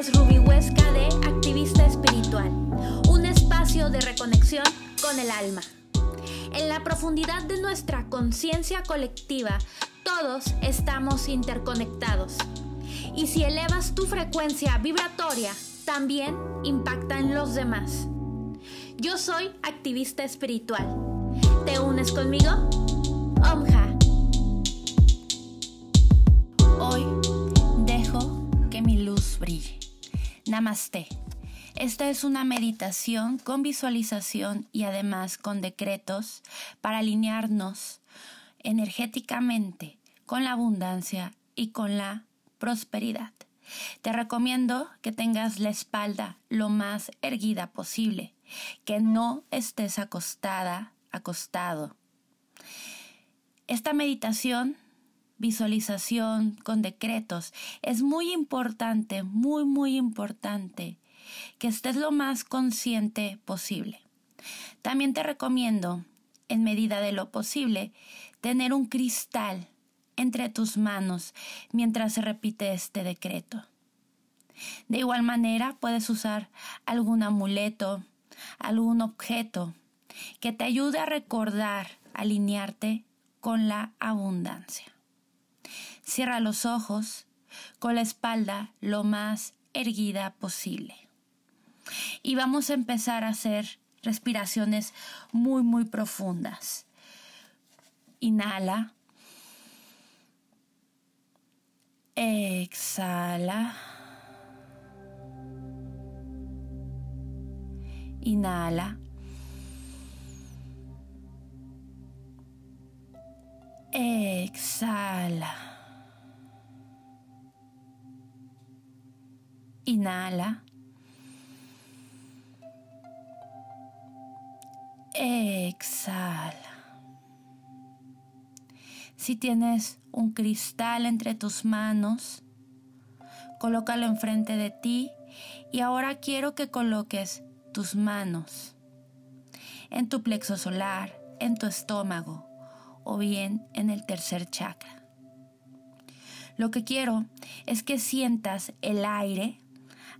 es Ruby Huesca de Activista Espiritual, un espacio de reconexión con el alma. En la profundidad de nuestra conciencia colectiva, todos estamos interconectados. Y si elevas tu frecuencia vibratoria, también impacta en los demás. Yo soy activista espiritual. ¿Te unes conmigo? Namaste. Esta es una meditación con visualización y además con decretos para alinearnos energéticamente con la abundancia y con la prosperidad. Te recomiendo que tengas la espalda lo más erguida posible, que no estés acostada, acostado. Esta meditación, visualización con decretos, es muy importante, muy, muy importante que estés lo más consciente posible. También te recomiendo, en medida de lo posible, tener un cristal entre tus manos mientras se repite este decreto. De igual manera, puedes usar algún amuleto, algún objeto que te ayude a recordar, alinearte con la abundancia. Cierra los ojos con la espalda lo más erguida posible. Y vamos a empezar a hacer respiraciones muy, muy profundas. Inhala. Exhala. Inhala. Exhala. Inhala. Exhala. Si tienes un cristal entre tus manos, colócalo enfrente de ti y ahora quiero que coloques tus manos en tu plexo solar, en tu estómago o bien en el tercer chakra. Lo que quiero es que sientas el aire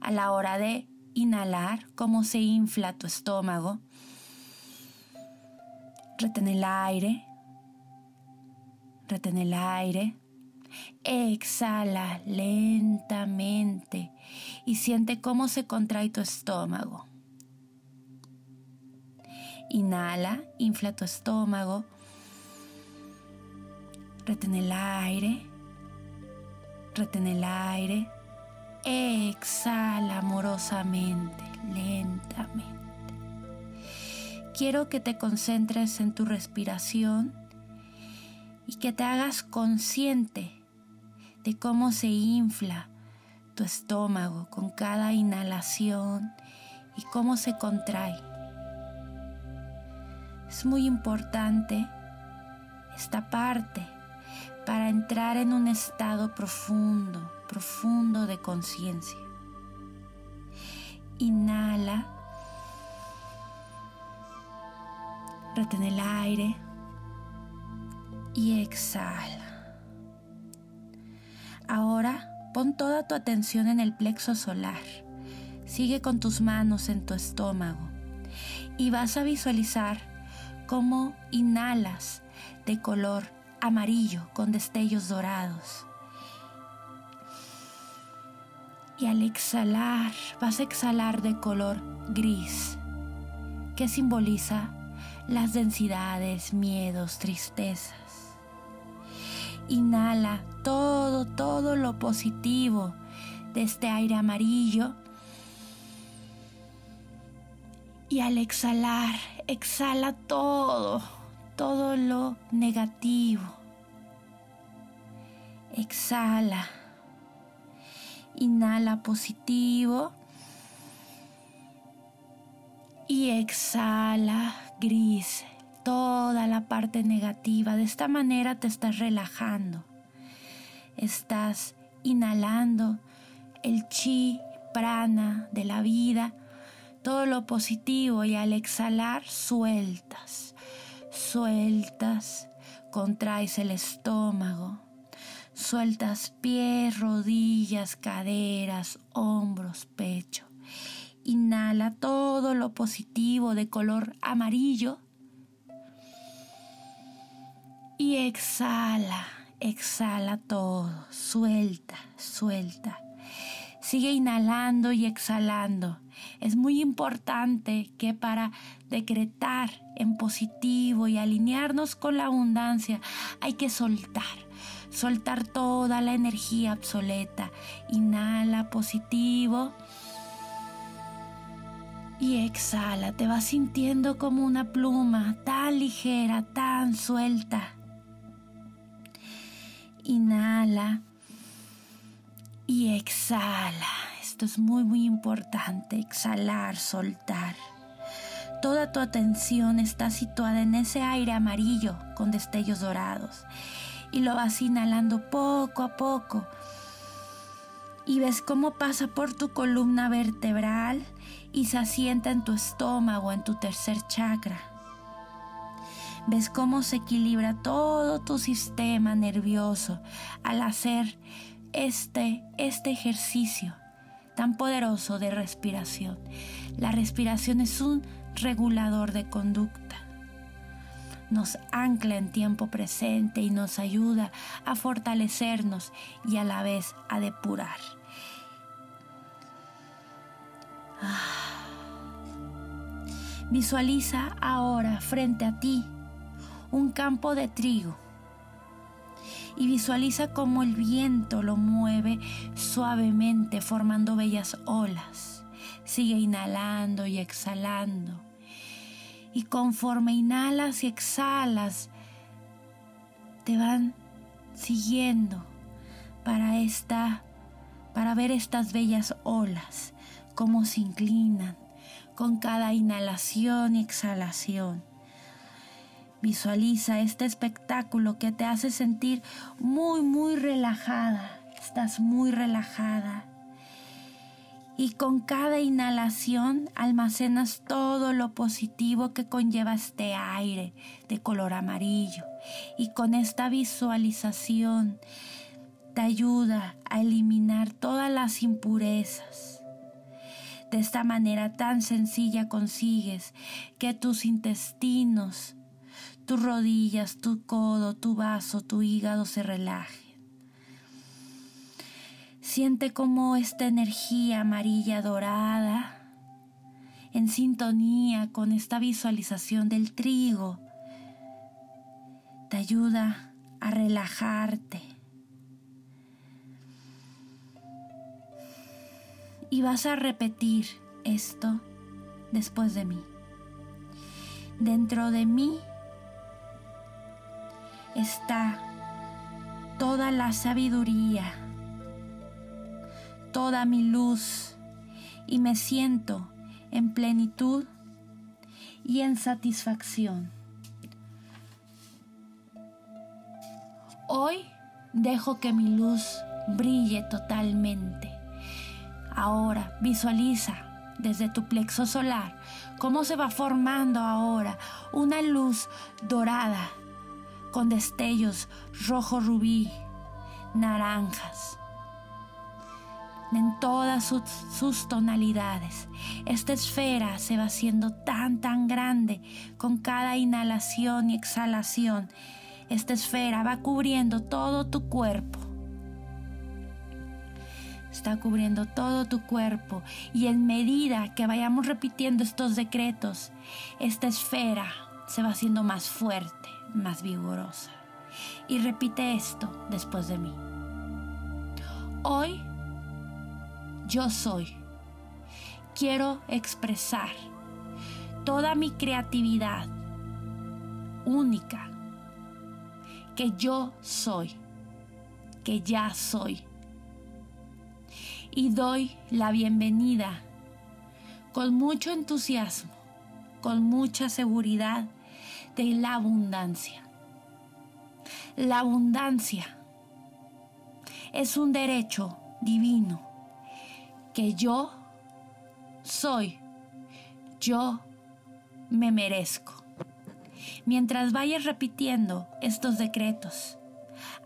a la hora de inhalar, cómo se infla tu estómago Retén el aire. Retén el aire. Exhala lentamente y siente cómo se contrae tu estómago. Inhala, infla tu estómago. Retén el aire. Retén el aire. Exhala amorosamente, lentamente quiero que te concentres en tu respiración y que te hagas consciente de cómo se infla tu estómago con cada inhalación y cómo se contrae. Es muy importante esta parte para entrar en un estado profundo, profundo de conciencia. Inhala Retén el aire y exhala. Ahora pon toda tu atención en el plexo solar. Sigue con tus manos en tu estómago y vas a visualizar cómo inhalas de color amarillo con destellos dorados. Y al exhalar, vas a exhalar de color gris, que simboliza las densidades, miedos, tristezas. Inhala todo, todo lo positivo de este aire amarillo. Y al exhalar, exhala todo, todo lo negativo. Exhala. Inhala positivo. Y exhala gris, toda la parte negativa. De esta manera te estás relajando. Estás inhalando el chi, prana de la vida, todo lo positivo y al exhalar sueltas, sueltas, contraes el estómago, Sueltas pies, rodillas, caderas, hombros, pecho. Inhala todo lo positivo de color amarillo. Y exhala, exhala todo. Suelta, suelta. Sigue inhalando y exhalando. Es muy importante que para decretar en positivo y alinearnos con la abundancia hay que soltar. Soltar toda la energía obsoleta. Inhala positivo. Y exhala, te vas sintiendo como una pluma tan ligera, tan suelta. Inhala y exhala. Esto es muy, muy importante. Exhalar, soltar. Toda tu atención está situada en ese aire amarillo con destellos dorados. Y lo vas inhalando poco a poco. Y ves cómo pasa por tu columna vertebral y se asienta en tu estómago, en tu tercer chakra. Ves cómo se equilibra todo tu sistema nervioso al hacer este, este ejercicio tan poderoso de respiración. La respiración es un regulador de conducta. Nos ancla en tiempo presente y nos ayuda a fortalecernos y a la vez a depurar. Ah. Visualiza ahora frente a ti un campo de trigo y visualiza cómo el viento lo mueve suavemente formando bellas olas. Sigue inhalando y exhalando. Y conforme inhalas y exhalas, te van siguiendo para esta para ver estas bellas olas cómo se inclinan con cada inhalación y exhalación. Visualiza este espectáculo que te hace sentir muy, muy relajada. Estás muy relajada. Y con cada inhalación almacenas todo lo positivo que conlleva este aire de color amarillo. Y con esta visualización te ayuda a eliminar todas las impurezas. De esta manera tan sencilla consigues que tus intestinos tus rodillas, tu codo, tu vaso, tu hígado se relajen. Siente como esta energía amarilla dorada, en sintonía con esta visualización del trigo, te ayuda a relajarte. Y vas a repetir esto después de mí. Dentro de mí está toda la sabiduría, toda mi luz y me siento en plenitud y en satisfacción. Hoy dejo que mi luz brille totalmente. Ahora visualiza desde tu plexo solar cómo se va formando ahora una luz dorada con destellos rojo rubí, naranjas, en todas sus, tonalidades. Esta esfera se va haciendo tan, tan grande con cada inhalación y exhalación. Esta esfera va cubriendo todo tu cuerpo. Está cubriendo todo tu cuerpo y en medida que vayamos repitiendo estos decretos, esta esfera se va haciendo más fuerte, más vigorosa. Y repite esto después de mí. Hoy yo soy. Quiero expresar toda mi creatividad única que yo soy, que ya soy. Y doy la bienvenida con mucho entusiasmo, con mucha seguridad de la abundancia. La abundancia es un derecho divino que yo soy, yo me merezco. Mientras vayas repitiendo estos decretos,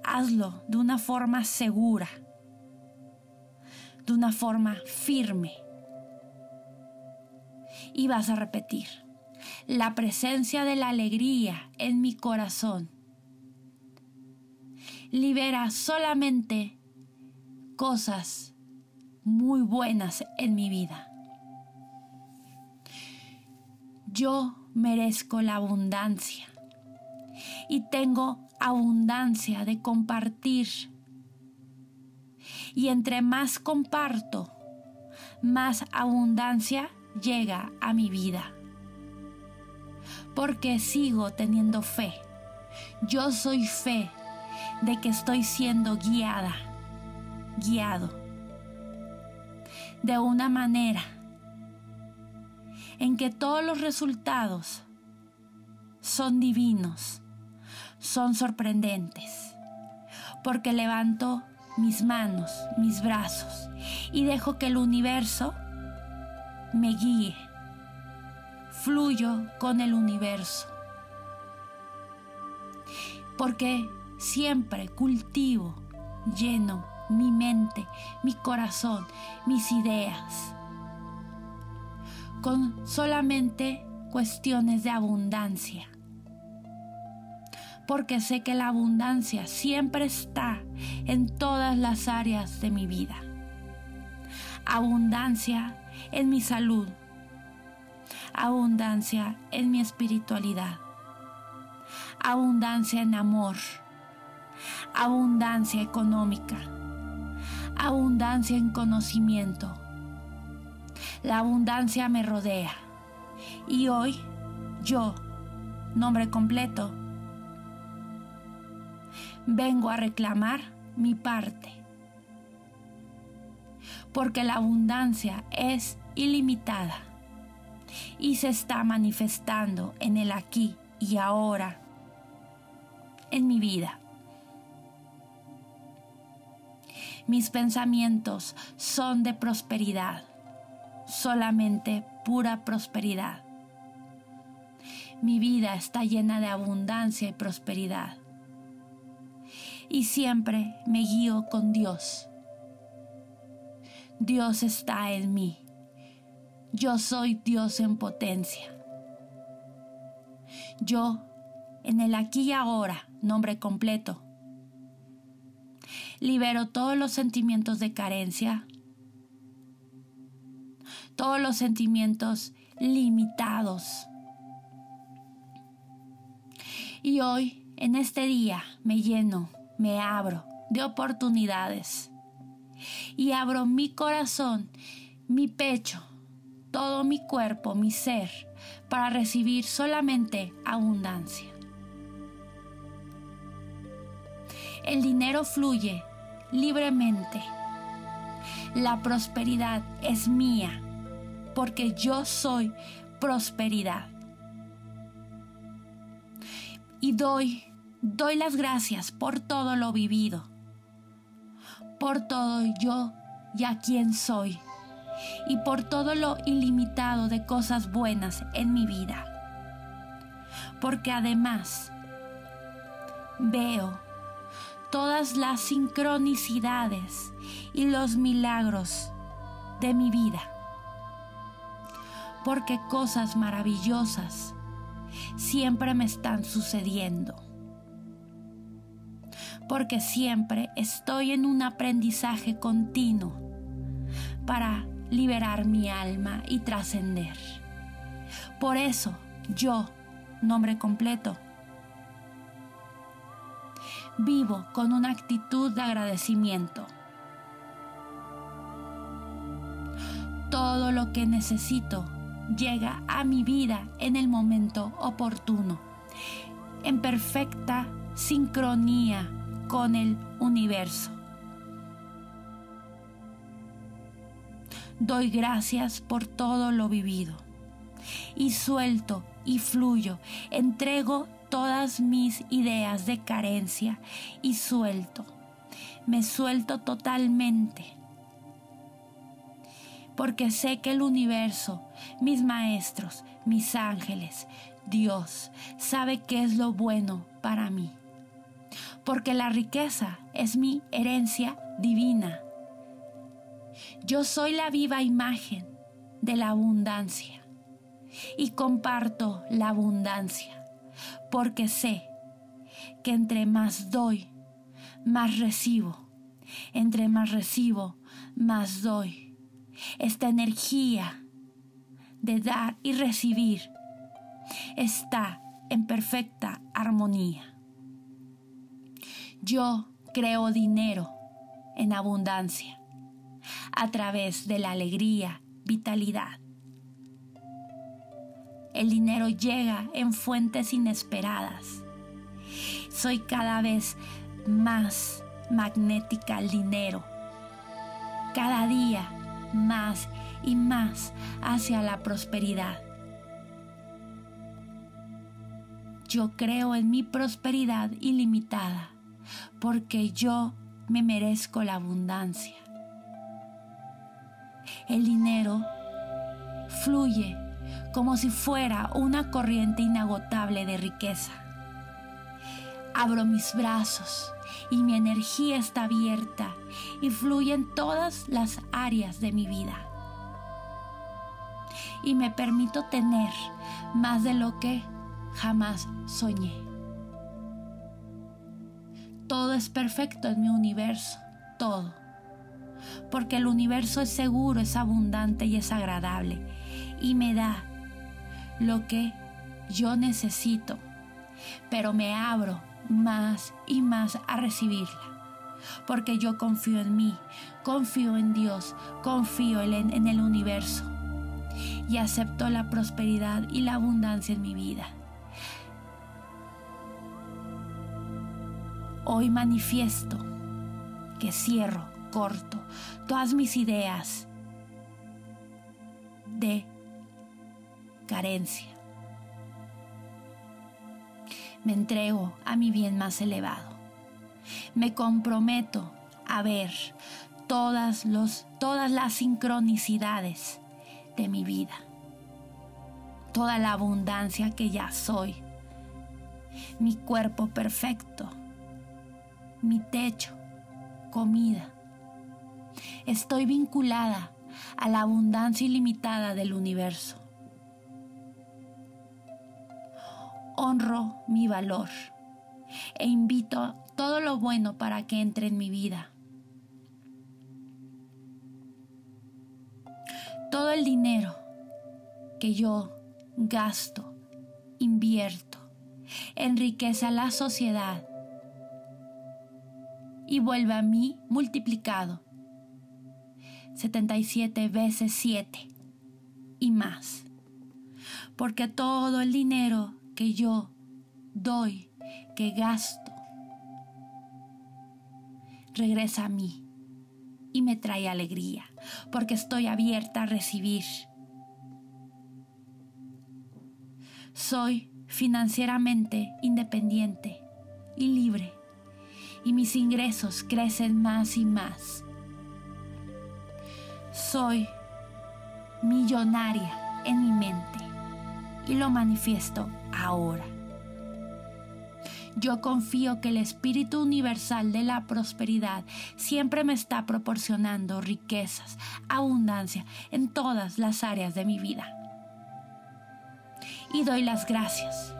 hazlo de una forma segura, de una forma firme. Y vas a repetir, la presencia de la alegría en mi corazón libera solamente cosas muy buenas en mi vida. Yo merezco la abundancia y tengo abundancia de compartir. Y entre más comparto, más abundancia llega a mi vida. Porque sigo teniendo fe. Yo soy fe de que estoy siendo guiada, guiado, de una manera en que todos los resultados son divinos, son sorprendentes, porque levanto mis manos, mis brazos y dejo que el universo me guíe. Fluyo con el universo. Porque siempre cultivo, lleno mi mente, mi corazón, mis ideas. Con solamente cuestiones de abundancia. Porque sé que la abundancia siempre está en todas las áreas de mi vida. Abundancia en mi salud. Abundancia en mi espiritualidad. Abundancia en amor abundancia económica, abundancia en conocimiento. La abundancia me rodea. Y hoy yo, nombre completo, vengo a reclamar mi parte. Porque la abundancia es ilimitada y se está manifestando en el aquí y ahora en mi vida. Mis pensamientos son de prosperidad, solamente pura prosperidad. Mi vida está llena de abundancia y prosperidad. Y siempre me guío con Dios. Dios está en mí. Yo soy Dios en potencia. Yo, en el aquí y ahora, nombre completo, libero todos los sentimientos de carencia, todos los sentimientos limitados. Y hoy, en este día, me lleno, me abro de oportunidades. Y abro mi corazón, mi pecho, todo mi cuerpo, mi ser, para recibir solamente abundancia. El dinero fluye libremente. La prosperidad es mía porque yo soy prosperidad. Y doy, doy las gracias por todo lo vivido, por todo yo y a quien soy, y por todo lo ilimitado de cosas buenas en mi vida. Porque además veo todas las sincronicidades y los milagros de mi vida. Porque cosas maravillosas siempre me están sucediendo. Porque siempre estoy en un aprendizaje continuo para liberar mi alma y trascender. Por eso yo, nombre completo, vivo con una actitud de agradecimiento. Todo lo que necesito llega a mi vida en el momento oportuno, en perfecta sincronía con el universo. Doy gracias por todo lo vivido y suelto y fluyo, entrego todas mis ideas de carencia y suelto. Me suelto totalmente. Porque sé que el universo, mis maestros, mis ángeles, Dios, sabe qué es lo bueno para mí. porque la riqueza es mi herencia divina. Yo soy la viva imagen de la abundancia y comparto la abundancia porque sé que entre más doy, más recibo. Entre más recibo, más doy. Esta energía de dar y recibir está en perfecta armonía. Yo creo dinero en abundancia a través de la alegría, vitalidad. El dinero llega en fuentes inesperadas. Soy cada vez más magnética al dinero. Cada día más y más hacia la prosperidad. Yo creo en mi prosperidad ilimitada porque yo me merezco la abundancia. El dinero fluye como si fuera una corriente inagotable de riqueza. Abro mis brazos y mi energía está abierta y fluye en todas las áreas de mi vida. Y me permito tener más de lo que jamás soñé. Todo es perfecto en mi universo, todo. Porque el universo es seguro, es abundante y es agradable. Y me da lo que yo necesito. Pero me abro más y más a recibirla. Porque yo confío en mí, confío en Dios, confío en el universo. Y acepto la prosperidad y la abundancia en mi vida. Hoy manifiesto que cierro, corto todas mis ideas de Me entrego a mi bien más elevado. Me comprometo a ver todas las sincronicidades de mi vida. Toda la abundancia que ya soy. Mi cuerpo perfecto mi techo, comida. Estoy vinculada a la abundancia ilimitada del universo. Honro mi valor e invito todo lo bueno para que entre en mi vida. Todo el dinero que yo gasto, invierto, enriquece a la sociedad y vuelve a mí multiplicado. 77 veces 7 y más. Porque todo el dinero que yo doy, que gasto, regresa a mí y me trae alegría, porque estoy abierta a recibir. Soy financieramente independiente y libre y mis ingresos crecen más y más. Soy millonaria en mi mente y lo manifiesto ahora. Yo confío que el Espíritu Universal de la Prosperidad siempre me está proporcionando riquezas, abundancia en todas las áreas de mi vida. Y doy las gracias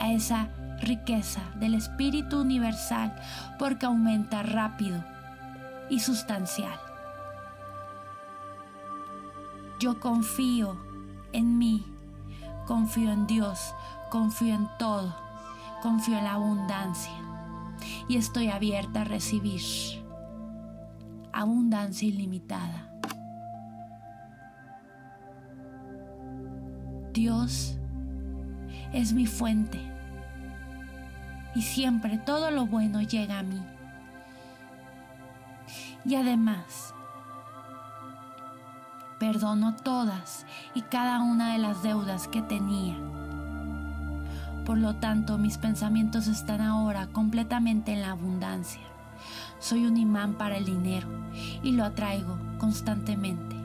a esa riqueza del Espíritu Universal porque aumenta rápido y sustancial. Yo confío en mí, confío en Dios, confío en todo, confío en la abundancia y estoy abierta a recibir abundancia ilimitada. Dios es mi fuente y siempre todo lo bueno llega a mí. Y además, perdono todas y cada una de las deudas que tenía. Por lo tanto, mis pensamientos están ahora completamente en la abundancia. Soy un imán para el dinero y lo atraigo constantemente.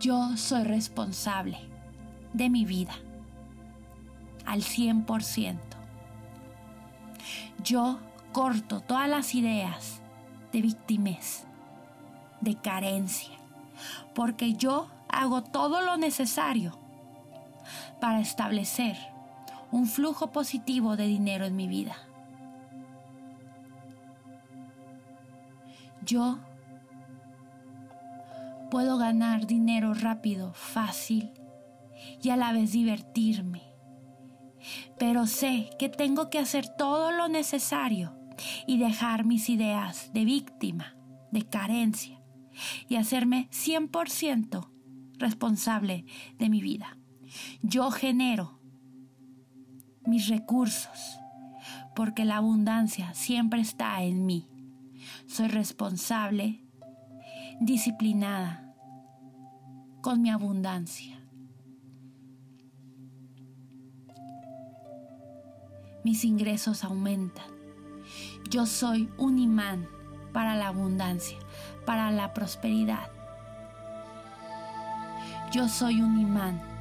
Yo soy responsable de mi vida al 100%. Yo corto todas las ideas de victimez, de carencia, porque yo hago todo lo necesario para establecer un flujo positivo de dinero en mi vida. Yo puedo ganar dinero rápido, fácil y a la vez divertirme. Pero sé que tengo que hacer todo lo necesario y dejar mis ideas de víctima, de carencia y hacerme 100% responsable de mi vida. Yo genero mis recursos porque la abundancia siempre está en mí. Soy responsable, disciplinada con mi abundancia. Mis ingresos aumentan. Yo soy un imán para la abundancia, para la prosperidad. Yo soy un imán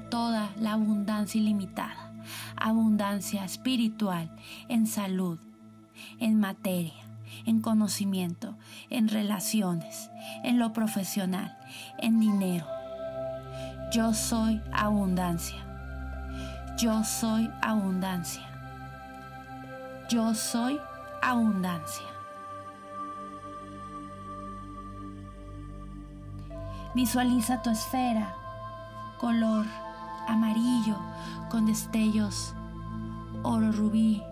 toda la abundancia ilimitada, abundancia espiritual, en salud, en materia, en conocimiento, en relaciones, en lo profesional, en dinero. Yo soy abundancia. Yo soy abundancia. Yo soy abundancia. Visualiza tu esfera, color amarillo con destellos oro rubí,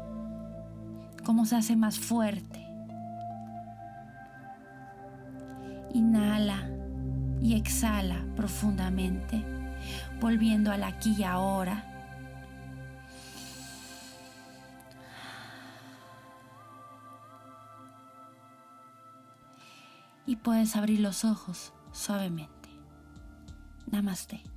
cómo se hace más fuerte. Inhala y exhala profundamente, volviendo al aquí y ahora. Y puedes abrir los ojos suavemente. Namaste.